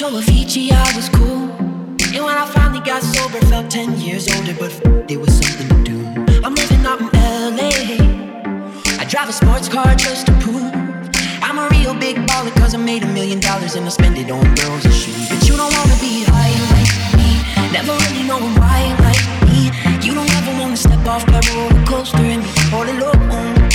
show Avicii I was cool. And when I finally got sober, felt 10 years older, but it was something to do. I'm living out in LA. I drive a sports car just to prove I'm a real big baller, cause I made a million dollars and I spend it on girls and shoes. But you don't wanna be high like me, never really knowing why like me. You don't ever wanna step off that roller coaster and be all alone.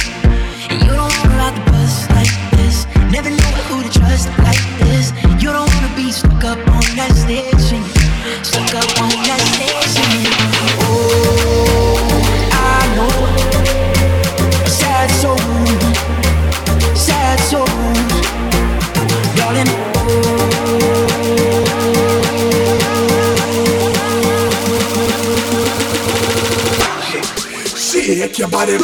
Shake your body.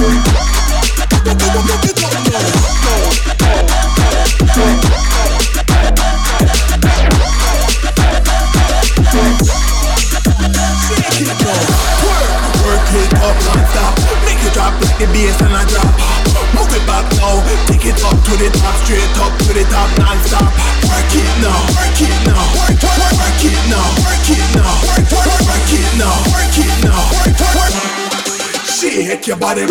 Work the bass and a drop. Move it back now. Take it up to the top Straight up to the top non-stop. Work it now Work it now. Work, work, work it now Work it now. Work, work, work it now Work it now. Work, work, work. Shake your body